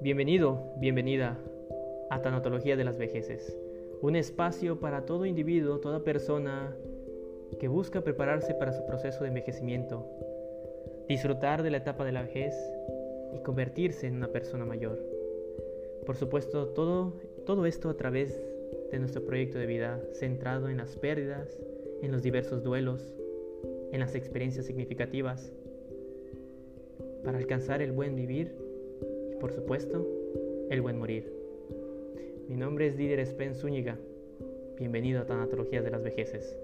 Bienvenido, bienvenida a Tanatología de las Vejeces, un espacio para todo individuo, toda persona que busca prepararse para su proceso de envejecimiento, disfrutar de la etapa de la vejez y convertirse en una persona mayor. Por supuesto, todo, todo esto a través de nuestro proyecto de vida centrado en las pérdidas, en los diversos duelos, en las experiencias significativas, para alcanzar el buen vivir por supuesto el buen morir. Mi nombre es Didier Spen Zúñiga. Bienvenido a Tanatologías de las Vejeces.